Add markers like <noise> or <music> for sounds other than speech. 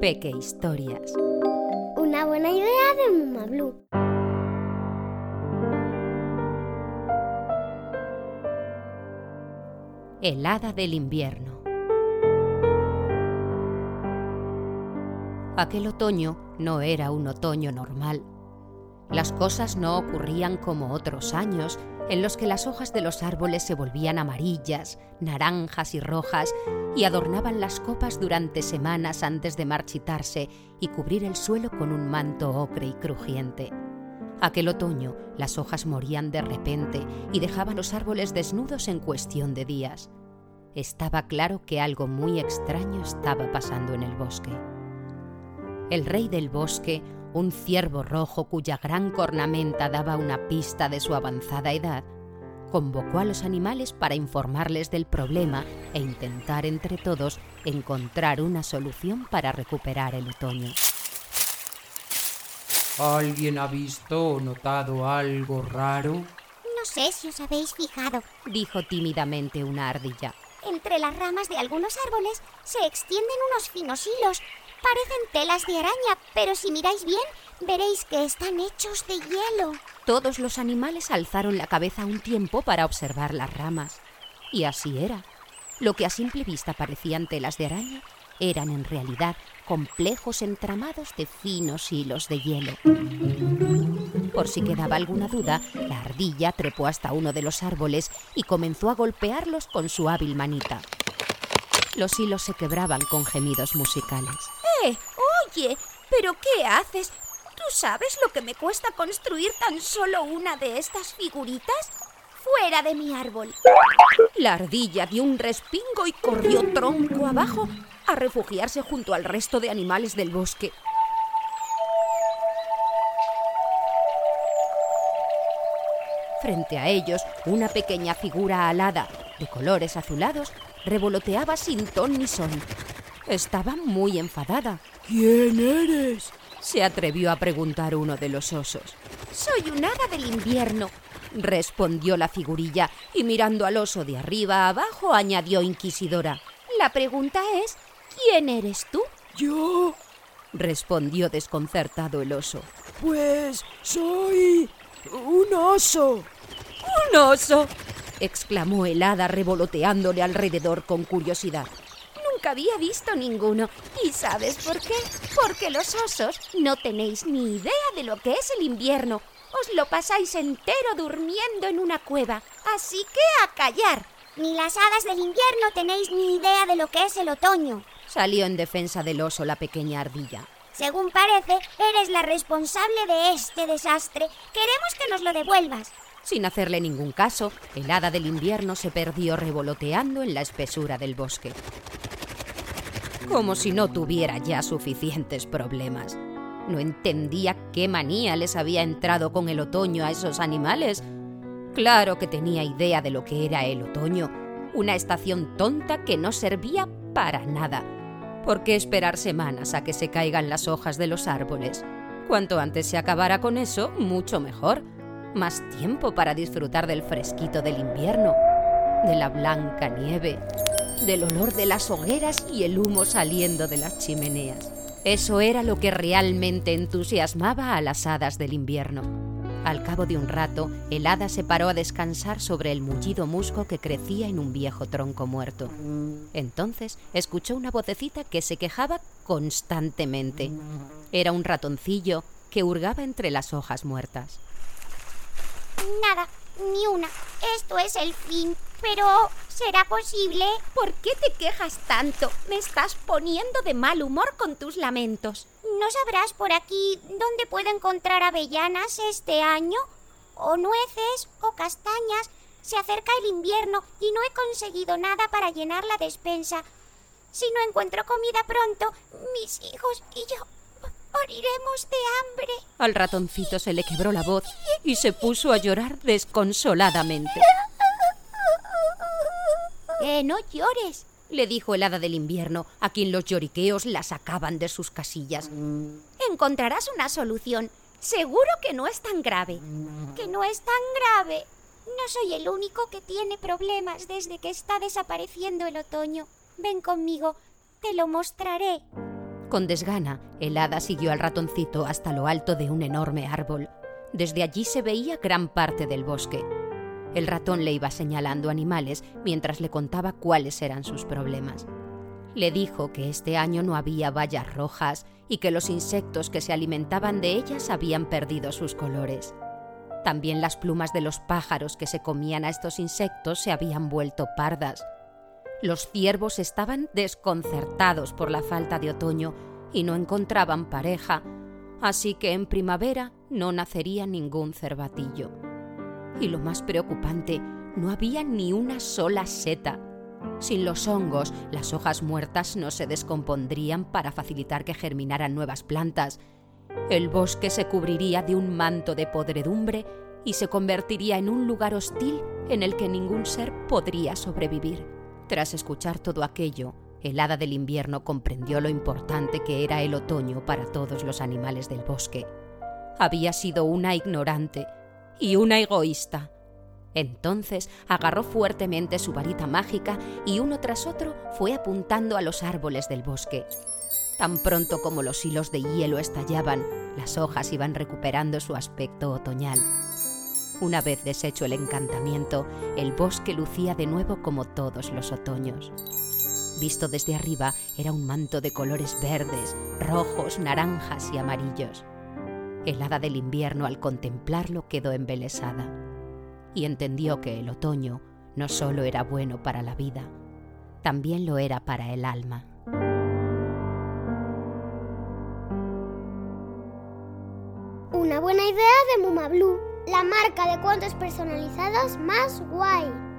Peque Historias. Una buena idea de Muma Blue. El hada del invierno. Aquel otoño no era un otoño normal. Las cosas no ocurrían como otros años en los que las hojas de los árboles se volvían amarillas, naranjas y rojas y adornaban las copas durante semanas antes de marchitarse y cubrir el suelo con un manto ocre y crujiente. Aquel otoño las hojas morían de repente y dejaban los árboles desnudos en cuestión de días. Estaba claro que algo muy extraño estaba pasando en el bosque. El rey del bosque, un ciervo rojo cuya gran cornamenta daba una pista de su avanzada edad, convocó a los animales para informarles del problema e intentar entre todos encontrar una solución para recuperar el otoño. ¿Alguien ha visto o notado algo raro? No sé si os habéis fijado. dijo tímidamente una ardilla. Entre las ramas de algunos árboles se extienden unos finos hilos. Parecen telas de araña, pero si miráis bien, veréis que están hechos de hielo. Todos los animales alzaron la cabeza un tiempo para observar las ramas. Y así era. Lo que a simple vista parecían telas de araña eran en realidad complejos entramados de finos hilos de hielo. Por si quedaba alguna duda, la ardilla trepó hasta uno de los árboles y comenzó a golpearlos con su hábil manita. Los hilos se quebraban con gemidos musicales. Oye, ¿pero qué haces? ¿Tú sabes lo que me cuesta construir tan solo una de estas figuritas? Fuera de mi árbol. La ardilla dio un respingo y corrió tronco abajo a refugiarse junto al resto de animales del bosque. Frente a ellos, una pequeña figura alada, de colores azulados, revoloteaba sin ton ni son. Estaba muy enfadada. ¿Quién eres? se atrevió a preguntar uno de los osos. Soy un hada del invierno, respondió la figurilla y mirando al oso de arriba a abajo añadió inquisidora. La pregunta es, ¿quién eres tú? Yo, respondió desconcertado el oso. Pues soy un oso. ¡Un oso! exclamó el hada revoloteándole alrededor con curiosidad. Nunca había visto ninguno. ¿Y sabes por qué? Porque los osos no tenéis ni idea de lo que es el invierno. Os lo pasáis entero durmiendo en una cueva. Así que a callar. Ni las hadas del invierno tenéis ni idea de lo que es el otoño. Salió en defensa del oso la pequeña ardilla. Según parece, eres la responsable de este desastre. Queremos que nos lo devuelvas. Sin hacerle ningún caso, el hada del invierno se perdió revoloteando en la espesura del bosque. Como si no tuviera ya suficientes problemas. No entendía qué manía les había entrado con el otoño a esos animales. Claro que tenía idea de lo que era el otoño, una estación tonta que no servía para nada. ¿Por qué esperar semanas a que se caigan las hojas de los árboles? Cuanto antes se acabara con eso, mucho mejor. Más tiempo para disfrutar del fresquito del invierno, de la blanca nieve, del olor de las hogueras y el humo saliendo de las chimeneas. Eso era lo que realmente entusiasmaba a las hadas del invierno. Al cabo de un rato, el hada se paró a descansar sobre el mullido musgo que crecía en un viejo tronco muerto. Entonces escuchó una vocecita que se quejaba constantemente. Era un ratoncillo que hurgaba entre las hojas muertas. Nada, ni una. Esto es el fin. Pero, ¿será posible? ¿Por qué te quejas tanto? Me estás poniendo de mal humor con tus lamentos. ¿No sabrás por aquí dónde puedo encontrar avellanas este año? ¿O nueces? ¿O castañas? Se acerca el invierno y no he conseguido nada para llenar la despensa. Si no encuentro comida pronto, mis hijos y yo moriremos de hambre. Al ratoncito se le quebró la voz y se puso a llorar desconsoladamente. <laughs> Eh, no llores, le dijo el hada del invierno, a quien los lloriqueos la sacaban de sus casillas. Encontrarás una solución. Seguro que no es tan grave. Que no es tan grave. No soy el único que tiene problemas desde que está desapareciendo el otoño. Ven conmigo, te lo mostraré. Con desgana, el hada siguió al ratoncito hasta lo alto de un enorme árbol. Desde allí se veía gran parte del bosque. El ratón le iba señalando animales mientras le contaba cuáles eran sus problemas. Le dijo que este año no había bayas rojas y que los insectos que se alimentaban de ellas habían perdido sus colores. También las plumas de los pájaros que se comían a estos insectos se habían vuelto pardas. Los ciervos estaban desconcertados por la falta de otoño y no encontraban pareja, así que en primavera no nacería ningún cervatillo. Y lo más preocupante, no había ni una sola seta. Sin los hongos, las hojas muertas no se descompondrían para facilitar que germinaran nuevas plantas. El bosque se cubriría de un manto de podredumbre y se convertiría en un lugar hostil en el que ningún ser podría sobrevivir. Tras escuchar todo aquello, el hada del invierno comprendió lo importante que era el otoño para todos los animales del bosque. Había sido una ignorante y una egoísta. Entonces agarró fuertemente su varita mágica y uno tras otro fue apuntando a los árboles del bosque. Tan pronto como los hilos de hielo estallaban, las hojas iban recuperando su aspecto otoñal. Una vez deshecho el encantamiento, el bosque lucía de nuevo como todos los otoños. Visto desde arriba, era un manto de colores verdes, rojos, naranjas y amarillos. El hada del invierno al contemplarlo quedó embelesada y entendió que el otoño no solo era bueno para la vida, también lo era para el alma. Una buena idea de Muma Blue, la marca de cuentos personalizados más guay.